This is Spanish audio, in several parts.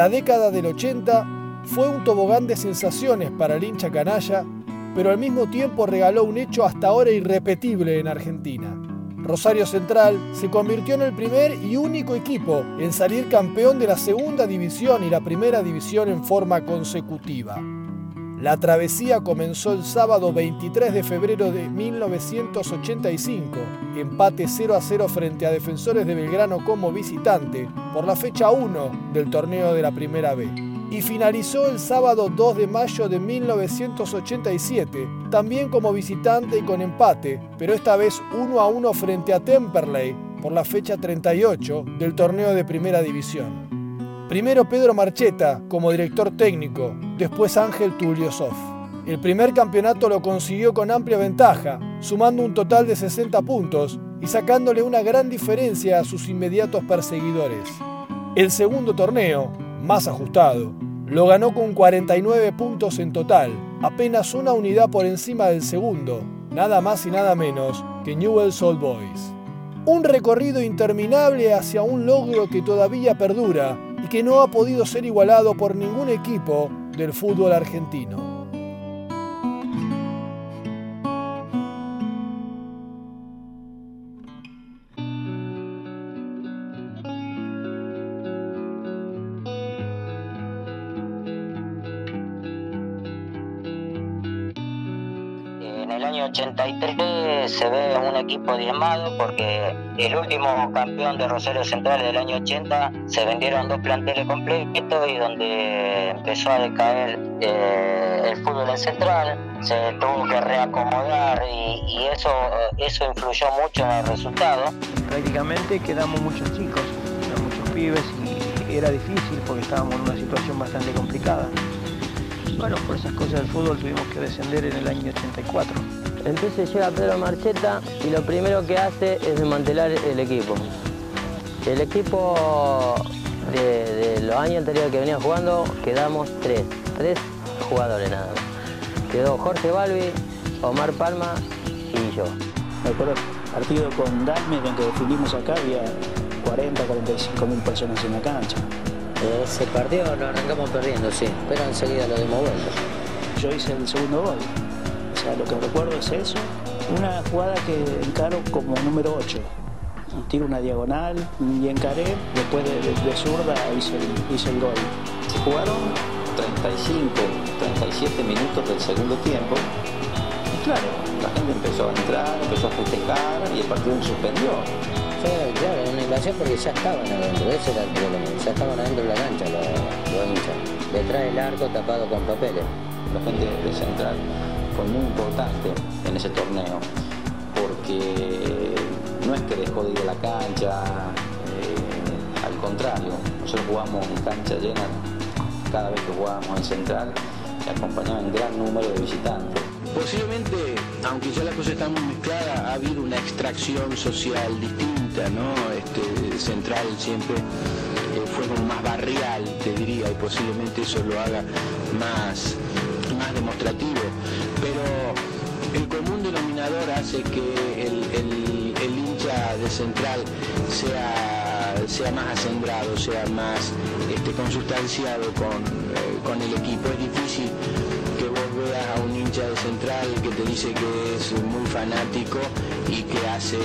La década del 80 fue un tobogán de sensaciones para el hincha canalla, pero al mismo tiempo regaló un hecho hasta ahora irrepetible en Argentina. Rosario Central se convirtió en el primer y único equipo en salir campeón de la segunda división y la primera división en forma consecutiva. La travesía comenzó el sábado 23 de febrero de 1985, empate 0 a 0 frente a Defensores de Belgrano como visitante por la fecha 1 del torneo de la Primera B. Y finalizó el sábado 2 de mayo de 1987, también como visitante y con empate, pero esta vez 1 a 1 frente a Temperley por la fecha 38 del torneo de Primera División. Primero Pedro Marcheta como director técnico, después Ángel Tuliosov. El primer campeonato lo consiguió con amplia ventaja, sumando un total de 60 puntos y sacándole una gran diferencia a sus inmediatos perseguidores. El segundo torneo, más ajustado, lo ganó con 49 puntos en total, apenas una unidad por encima del segundo, nada más y nada menos que Newell's Old Boys. Un recorrido interminable hacia un logro que todavía perdura y que no ha podido ser igualado por ningún equipo del fútbol argentino. El año 83 se ve un equipo diezmado porque el último campeón de Rosario Central del año 80 se vendieron dos planteles completos y donde empezó a decaer eh, el fútbol en Central, se tuvo que reacomodar y, eso, eso influyó mucho en el resultado. Prácticamente quedamos muchos chicos, muchos pibes y era difícil porque estábamos en una situación bastante complicada. Bueno, por esas cosas del fútbol tuvimos que descender en el año 84. Entonces llega Pedro Marcheta y lo primero que hace es desmantelar el equipo. El equipo de, de los años anteriores que venía jugando quedamos tres, tres jugadores nada más. Quedó Jorge Balbi, Omar Palma y yo. Me acuerdo partido con Dalmes donde definimos acá, había 40, 45 mil personas en la cancha. Ese partido lo arrancamos perdiendo, sí, pero enseguida lo dimos vuelta. Yo hice el segundo gol. O sea, lo que recuerdo es eso. Una jugada que encaro como número 8. Tiro una diagonal y encaré. Después de, de, de zurda hice el, hice el gol. Se jugaron 35, 37 minutos del segundo tiempo. Y claro, la gente empezó a entrar, empezó a festejar y el partido se suspendió. Fue, claro, una invasión porque ya estaban adentro, ese era el problema, ya estaban adentro de la cancha los, los hinchas, detrás del arco tapado con papeles. La gente de Central fue muy importante en ese torneo, porque no es que dejó de ir a la cancha, eh, al contrario, nosotros jugamos en cancha llena cada vez que jugábamos en Central y acompañaban gran número de visitantes. Posiblemente, aunque ya la cosa está muy mezclada, ha habido una extracción social distinta, ¿no? Este, central siempre eh, fue como más barrial, te diría, y posiblemente eso lo haga más, más demostrativo. Pero el común denominador hace que el, el, hincha de central sea, sea más asombrado, sea más este, consustanciado con, eh, con el equipo. Es difícil de central que te dice que es muy fanático y que hace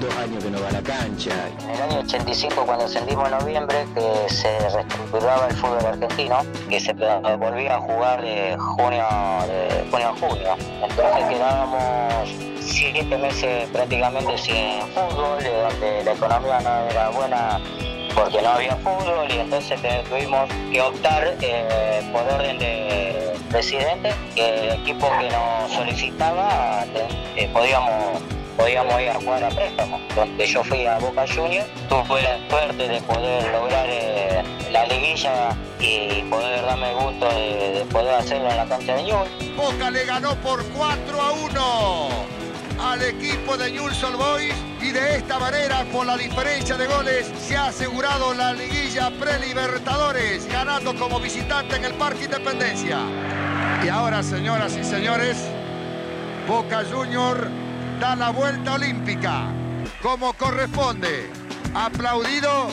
dos años que no va a la cancha. En el año 85, cuando ascendimos en noviembre, que se reestructuraba el fútbol argentino, que se volvía a jugar de junio, de junio a junio. Entonces quedábamos siete meses prácticamente sin fútbol, donde la economía no era buena porque no había fútbol y entonces tuvimos que optar eh, por orden de presidente que el equipo que nos solicitaba eh, podíamos podíamos ir a jugar a préstamo. Donde yo fui a Boca Juniors tuve la suerte de poder lograr eh, la liguilla y poder darme el gusto de, de, poder hacerlo en la cancha de Newell. Boca le ganó por 4 a 1 al equipo de Newell's Old Boys y de esta manera, por la diferencia de goles, se ha asegurado la liguilla pre-Libertadores, ganando como visitante en el Parque Independencia. Y ahora, señoras y señores, Boca Junior da la vuelta olímpica, como corresponde, aplaudido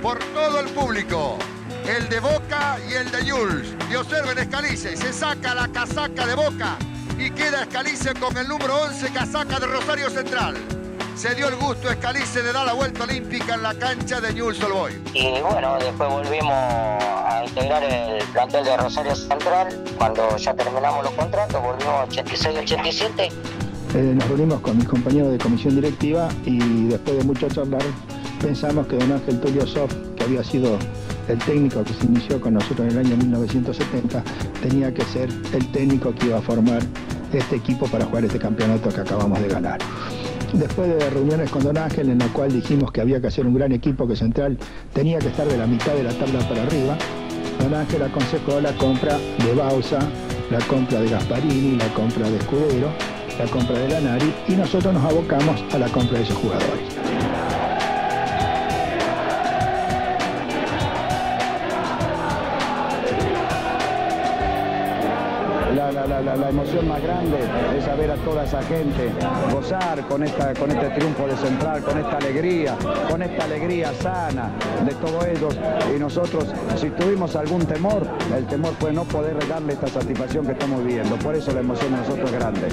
por todo el público. el de Boca y el de Jules. Y observen Escalice, se saca la casaca de Boca y queda Escalice con el número 11, casaca de Rosario Central. Se dio el gusto Escalice de dar la vuelta olímpica en la cancha de Newell's Old Boys. Y bueno, después volvimos a integrar el plantel de Rosario Central. Cuando ya terminamos los contratos, volvimos 86-87. Eh, nos reunimos con mis compañeros de comisión directiva y después de mucho charlar pensamos que don Ángel Tulio Sof, que había sido el técnico que se inició con nosotros en el año 1970, tenía que ser el técnico que iba a formar este equipo para jugar este campeonato que acabamos de ganar. Después de reuniones con Don Ángel en la cual dijimos que había que hacer un gran equipo que Central tenía que estar de la mitad de la tabla para arriba, Don Ángel aconsejó la compra de Bausa, la compra de Gasparini, la compra de Escudero, la compra de Lanari y nosotros nos abocamos a la compra de esos jugadores. La, emoción más grande es saber a toda esa gente gozar con, esta, con este triunfo de Central, con esta alegría, con esta alegría sana de todos ellos. Y nosotros, si tuvimos algún temor, el temor fue no poder darle esta satisfacción que estamos viviendo. Por eso la emoción de nosotros es grande.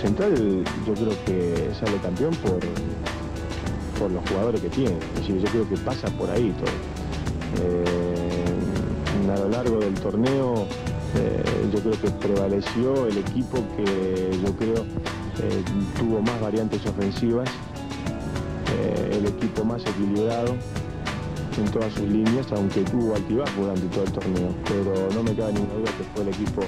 Central yo creo que sale campeón por, por los jugadores que tiene. yo creo que pasa por ahí todo. Eh, a lo largo del torneo eh, yo creo que prevaleció el equipo que yo creo eh, tuvo más variantes ofensivas, el equipo más equilibrado en todas sus líneas, aunque tuvo altibajos durante todo el torneo, pero no me cabe ninguna duda que fue el equipo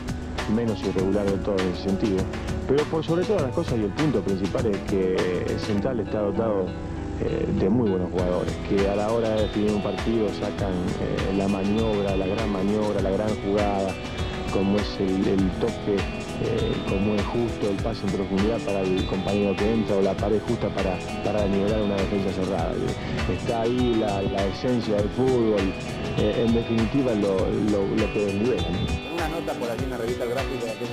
menos irregular de todo en ese sentido. Pero sobre todas las cosas y el punto principal es que Central está dotado de muy buenos jugadores, que a la hora de definir un partido sacan eh, la maniobra, la gran maniobra, la gran jugada, como es el, toque, eh, como es justo el pase en profundidad para el compañero que entra o la pared justa para, para nivelar una defensa cerrada. Está ahí la, esencia del fútbol, en definitiva lo, que desnivela. En una nota por allí en la revista de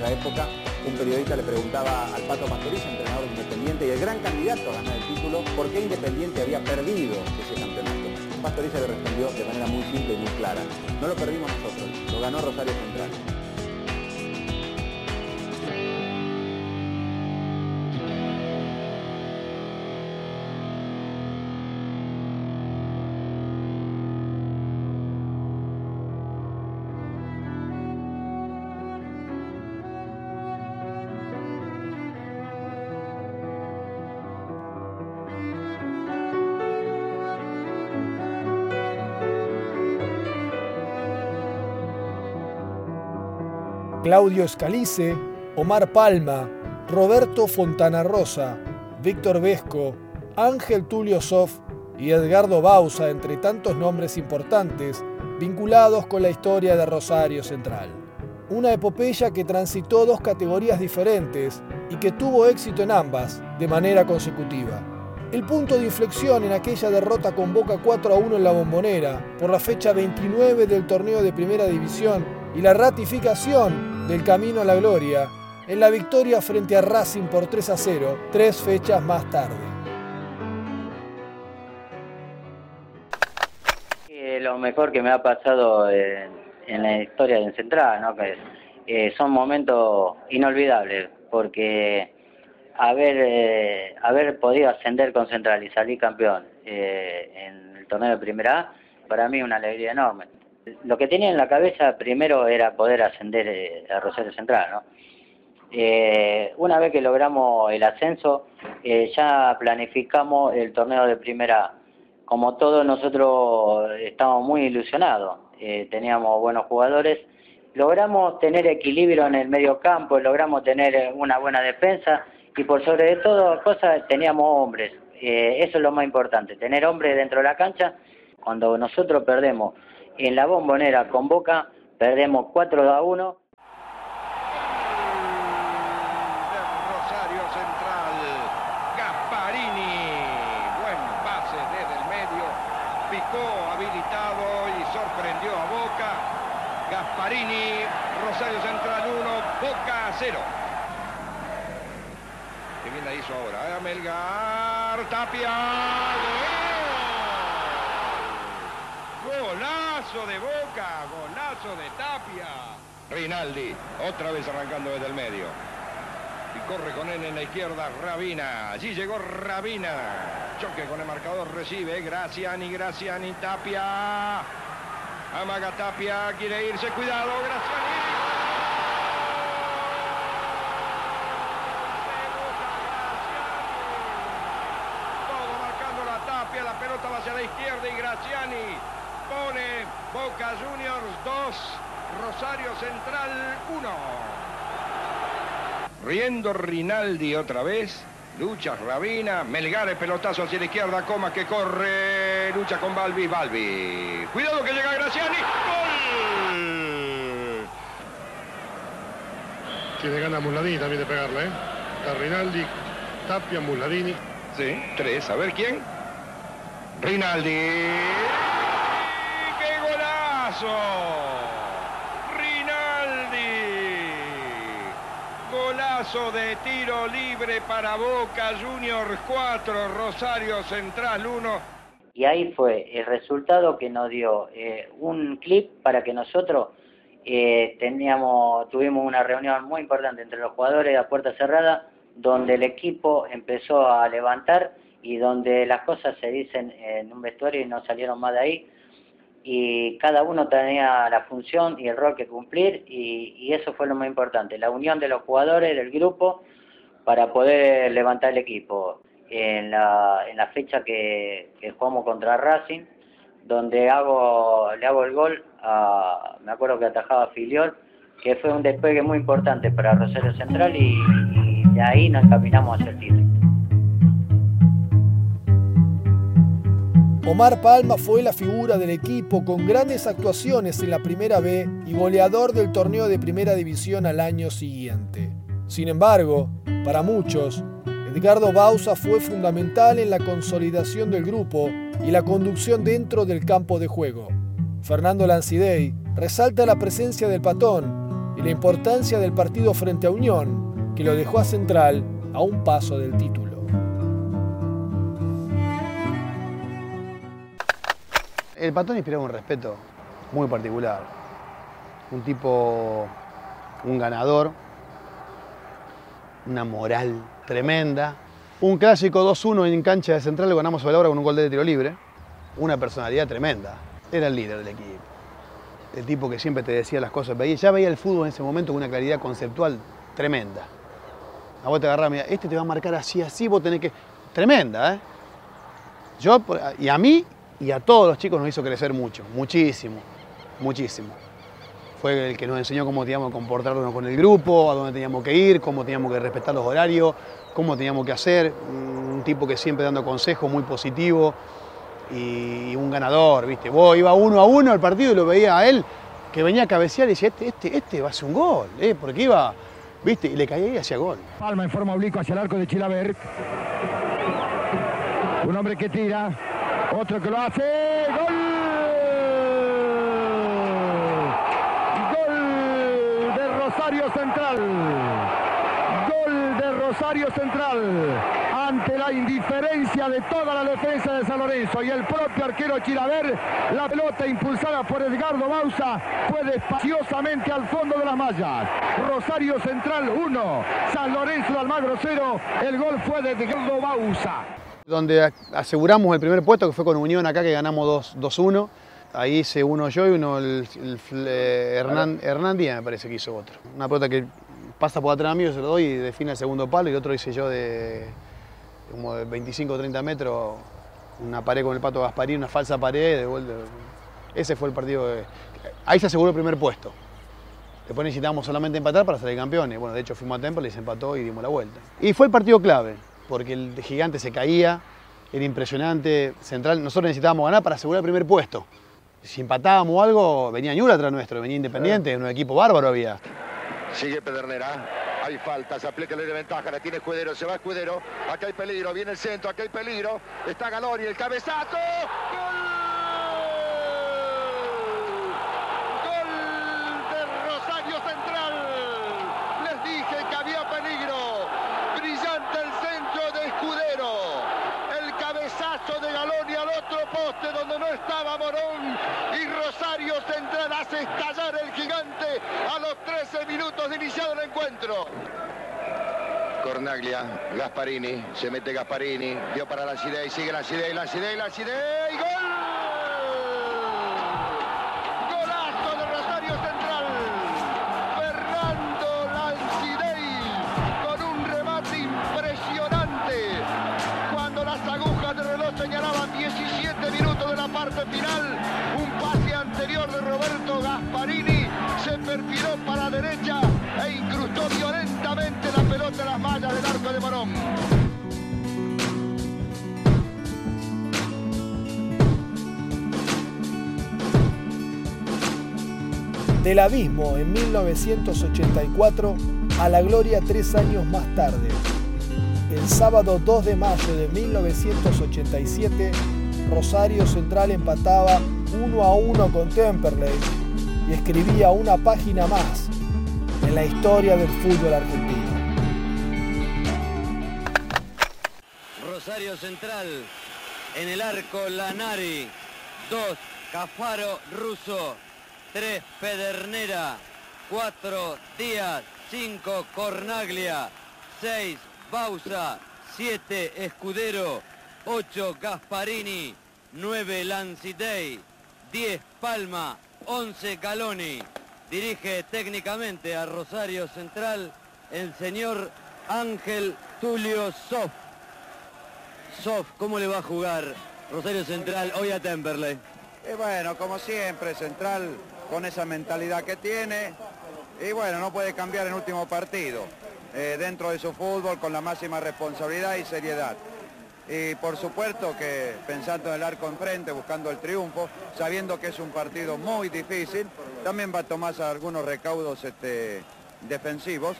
aquella época, un periodista le preguntaba al Pato Pastoriza, entrenador de Independiente y el gran candidato a ganar el título, por qué Independiente había perdido ese campeonato. Pastoriza le respondió de manera muy simple y muy clara. No lo perdimos nosotros, lo ganó Rosario Central. Claudio Escalice, Omar Palma, Roberto Fontana Rosa, Víctor Vesco, Ángel Tulio Sof y Edgardo Bausa, entre tantos nombres importantes vinculados con la historia de Rosario Central. Una epopeya que transitó dos categorías diferentes y que tuvo éxito en ambas de manera consecutiva. El punto de inflexión en aquella derrota con Boca 4 a 1 en la Bombonera por la fecha 29 del torneo de Primera División y la ratificación del camino a la gloria en la victoria frente a Racing por 3 a 0, tres fechas más tarde. lo mejor que me ha pasado en, la historia de Central, ¿no? que eh, son momentos inolvidables, porque haber, eh, haber podido ascender con Central y salir campeón eh, en el torneo de Primera A, para mí es una alegría enorme lo que tenía en la cabeza primero era poder ascender eh, a Rosario Central, ¿no? Eh, una vez que logramos el ascenso, eh, ya planificamos el torneo de primera. Como todos nosotros estábamos muy ilusionados, teníamos buenos jugadores, logramos tener equilibrio en el medio campo, logramos tener una buena defensa y por sobre todo cosas teníamos hombres. eso es lo más importante, tener hombres dentro de la cancha. Cuando nosotros perdemos en la bombonera con Boca, perdemos 4 a 1. Rosario Central, Gasparini, buen pase desde el medio, picó habilitado y sorprendió a Boca. Gasparini, Rosario Central 1, Boca 0. ¿Quién la hizo ahora? Melgar, Tapia. Golazo de Boca, golazo de Tapia. Rinaldi, otra vez arrancando desde el medio. Y corre con él en la izquierda Rabina. Allí llegó Rabina. Choque con el marcador, recibe Graciani, Graciani, Tapia. Amaga Tapia, quiere irse, cuidado, Graciani. Todo marcando la Tapia, la pelota va hacia la izquierda y Graciani pone Boca Juniors 2, Rosario Central 1. Riendo Rinaldi otra vez. Lucha Rabina, Melgar el pelotazo hacia la izquierda, Comas que corre, lucha con Balbi, Balbi. Cuidado que llega Graciani, ¡gol! Tiene ganas Muladini también de pegarla, ¿eh? Está Rinaldi, Tapia, Muladini. Sí, tres, a ver quién. Rinaldi. Rinaldi. Golazo de tiro libre para Boca Juniors 4, Rosario Central 1. Y ahí fue el resultado que nos dio eh, un clip para que nosotros eh, teníamos, tuvimos una reunión muy importante entre los jugadores a puerta cerrada, donde el equipo empezó a levantar y donde las cosas se dicen en un vestuario y no salieron más de ahí y cada uno tenía la función y el rol que cumplir y, eso fue lo más importante, la unión de los jugadores, del grupo, para poder levantar el equipo. En la, en la fecha que, jugamos contra Racing, donde hago, le hago el gol, a, me acuerdo que atajaba Filiol, que fue un despegue muy importante para Rosario Central y, y de ahí nos encaminamos hacia el título. Omar Palma fue la figura del equipo con grandes actuaciones en la Primera B y goleador del torneo de Primera División al año siguiente. Sin embargo, para muchos, Edgardo Bausa fue fundamental en la consolidación del grupo y la conducción dentro del campo de juego. Fernando Lancidey resalta la presencia del patón y la importancia del partido frente a Unión, que lo dejó a Central a un paso del título. El Patón inspiraba un respeto muy particular. Un tipo, un ganador, una moral tremenda. Un clásico 2-1 en cancha de central lo ganamos sobre la hora con un gol de tiro libre. Una personalidad tremenda. Era el líder del equipo. El tipo que siempre te decía las cosas. ya veía el fútbol en ese momento con una claridad conceptual tremenda. A vos te agarraba, mira, este te va a marcar así, así, vos tenés que. Tremenda, ¿eh? Yo, y a mí y a todos los chicos nos hizo crecer mucho, muchísimo, muchísimo. Fue el que nos enseñó cómo teníamos que comportarnos con el grupo, a dónde teníamos que ir, cómo teníamos que respetar los horarios, cómo teníamos que hacer. Un tipo que siempre dando consejos muy positivo y un ganador, ¿viste? Vos iba uno a uno al partido y lo veía a él que venía a cabecear y decía, este, este, este va a hacer un gol, ¿eh? porque iba, ¿viste? Y le caía y hacía gol. Palma en forma oblicua hacia el arco de Chilaver. Un hombre que tira, otro que lo hace. ¡Gol! Gol de Rosario Central. Gol de Rosario Central. Ante la indiferencia de toda la defensa de San Lorenzo y el propio arquero Chiraver, la pelota impulsada por Edgardo Bausa fue despaciosamente al fondo de las mallas. Rosario Central 1, San Lorenzo de Almagro 0. El gol fue de Edgardo Bausa donde aseguramos el primer puesto, que fue con Unión acá, que ganamos 2-1. Ahí hice uno yo y uno el, eh, Hernán, Díaz, me parece que hizo otro. Una pelota que pasa por atrás mío, se lo doy y define el segundo palo y otro hice yo de como de 25 o 30 metros, una pared con el Pato Gasparín, una falsa pared. Ese fue el partido. Ahí se aseguró el primer puesto. Después necesitábamos solamente empatar para salir campeones. Bueno, de hecho fuimos a Temple se empató y dimos la vuelta. Y fue el partido clave porque el gigante se caía, era impresionante. Central, nosotros necesitábamos ganar para asegurar el primer puesto. Si empatábamos algo, venía Ñura atrás nuestro, venía Independiente, un equipo bárbaro había. Sigue Pedernera, hay falta, se aplica ley de ventaja, la tiene Escudero, se va Escudero, acá hay peligro, viene el centro, acá hay peligro, está Galori, el cabezazo, ¡Gol! Hace estallar el gigante a los 13 minutos de iniciado el encuentro. Cornaglia, Gasparini, se mete Gasparini, dio para la y sigue la Cidey, la Cidey, la Cidey, ¡gol! Golazo de Rosario Central. Fernando Lancidey con un remate impresionante. Cuando las agujas del reloj señalaban 17 minutos de la parte final, un Roberto Gasparini se perfiló para la derecha e incrustó violentamente la pelota en las mallas del arco de Morón. Del abismo en 1984 a la gloria tres años más tarde. El sábado 2 de mayo de 1987, Rosario Central empataba 1 a 1 con Temperley y escribía una página más en la historia del fútbol argentino. Rosario Central, en el arco Lanari, 2 Cafaro Russo, 3 Pedernera, 4 Díaz, 5 Cornaglia, 6 Bausa, 7 Escudero, 8 Gasparini, 9 Lancitei, 10 Palma, 11 Galoni. Dirige técnicamente a Rosario Central el señor Ángel Tulio Sof. Sof, ¿cómo le va a jugar Rosario Central hoy a Temperley? Y bueno, como siempre, Central con esa mentalidad que tiene. Y bueno, no puede cambiar en último partido. eh, dentro de su fútbol con la máxima responsabilidad y seriedad. Y por supuesto que pensando en el arco enfrente, buscando el triunfo, sabiendo que es un partido muy difícil, también va a tomar algunos recaudos este, defensivos.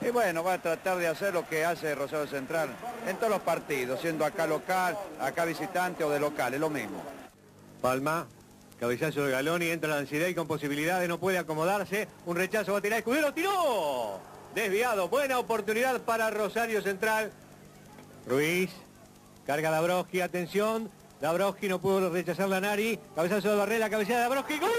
Y bueno, va a tratar de hacer lo que hace Rosario Central en todos los partidos, siendo acá local, acá visitante o de local, es lo mismo. Palma, cabezazo de Galoni, entra Lancirey con posibilidades, no puede acomodarse, un rechazo va a tirar Escudero, tiró, desviado, buena oportunidad para Rosario Central. Ruiz, carga Dabrowski, atención, Dabrowski no pudo rechazar la Nari, cabezazo de Barrera, cabecera de Dabrowski, ¡gol!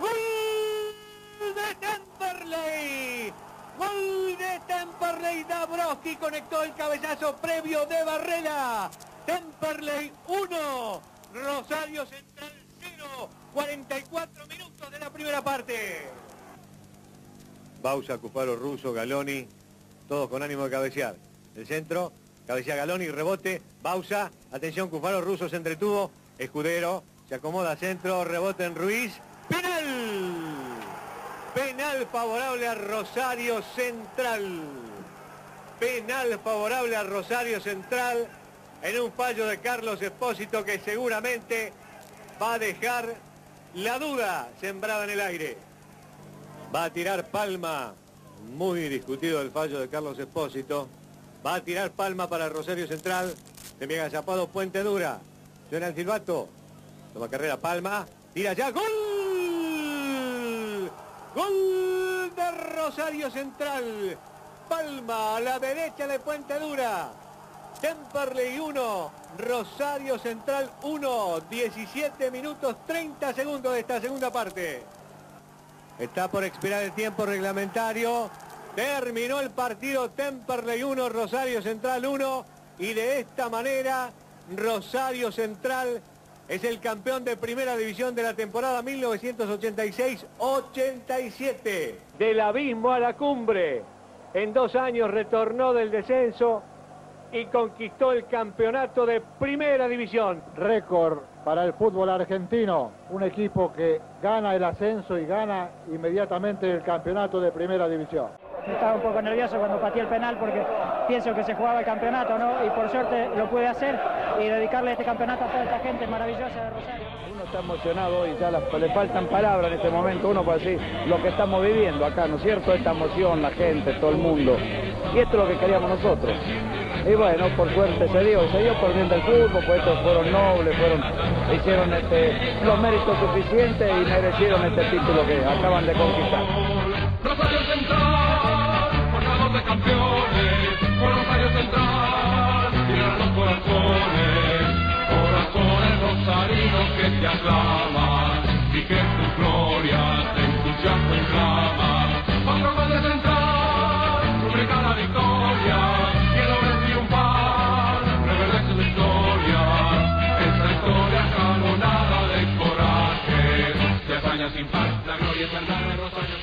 ¡Gol de Temperley! ¡Gol de Temperley! Dabrowski conectó el cabezazo previo de Barrera. Temperley 1, Rosario Central 0, 44 minutos de la primera parte. Bausa, Cufaro, Russo, Galoni, todos con ánimo de cabecear. El centro, cabecea Galoni, rebote, Bausa, atención, Cufaro, Russo se entretuvo, Escudero, se acomoda centro, rebote en Ruiz, penal. Penal favorable a Rosario Central. Penal favorable a Rosario Central en un fallo de Carlos Espósito que seguramente va a dejar la duda sembrada en el aire. Va a tirar Palma, muy discutido el fallo de Carlos Espósito. Va a tirar Palma para Rosario Central. Se pega Zapado Puente Dura. Suena el silbato. Toma carrera Palma. Tira ya. ¡Gol! ¡Gol de Rosario Central! Palma a la derecha de Puente Dura. Temperley 1, Rosario Central 1, 17 minutos 30 segundos de esta segunda parte. Está por expirar el tiempo reglamentario. Terminó el partido Temperley 1, Rosario Central 1 y de esta manera Rosario Central es el campeón de primera división de la temporada 1986-87. Del abismo a la cumbre. En dos años retornó del descenso y conquistó el campeonato de primera división. Récord para el fútbol argentino, un equipo que gana el ascenso y gana inmediatamente el campeonato de primera división. Estaba un poco nervioso cuando pateé el penal porque pienso que se jugaba el campeonato, ¿no? Y por suerte lo pude hacer y dedicarle este campeonato a toda esta gente maravillosa de Rosario. Uno está emocionado y ya le faltan palabras en este momento, uno para decir lo que estamos viviendo acá, ¿no es cierto? Esta emoción, la gente, todo el mundo. Y esto es lo que queríamos nosotros. Y bueno, por suerte se dio, se dio por bien del fútbol, pues estos fueron nobles, fueron, hicieron este, los méritos suficientes y merecieron este título que acaban de conquistar. corazones, rosarinos que te aclaman y que tu gloria te entusiasmo inflama. Cuatro goles de entrar, rubrica la victoria, quiero ver triunfar, revela su historia, esa historia jalonada de coraje, de hazañas sin par, la gloria eterna de Rosario.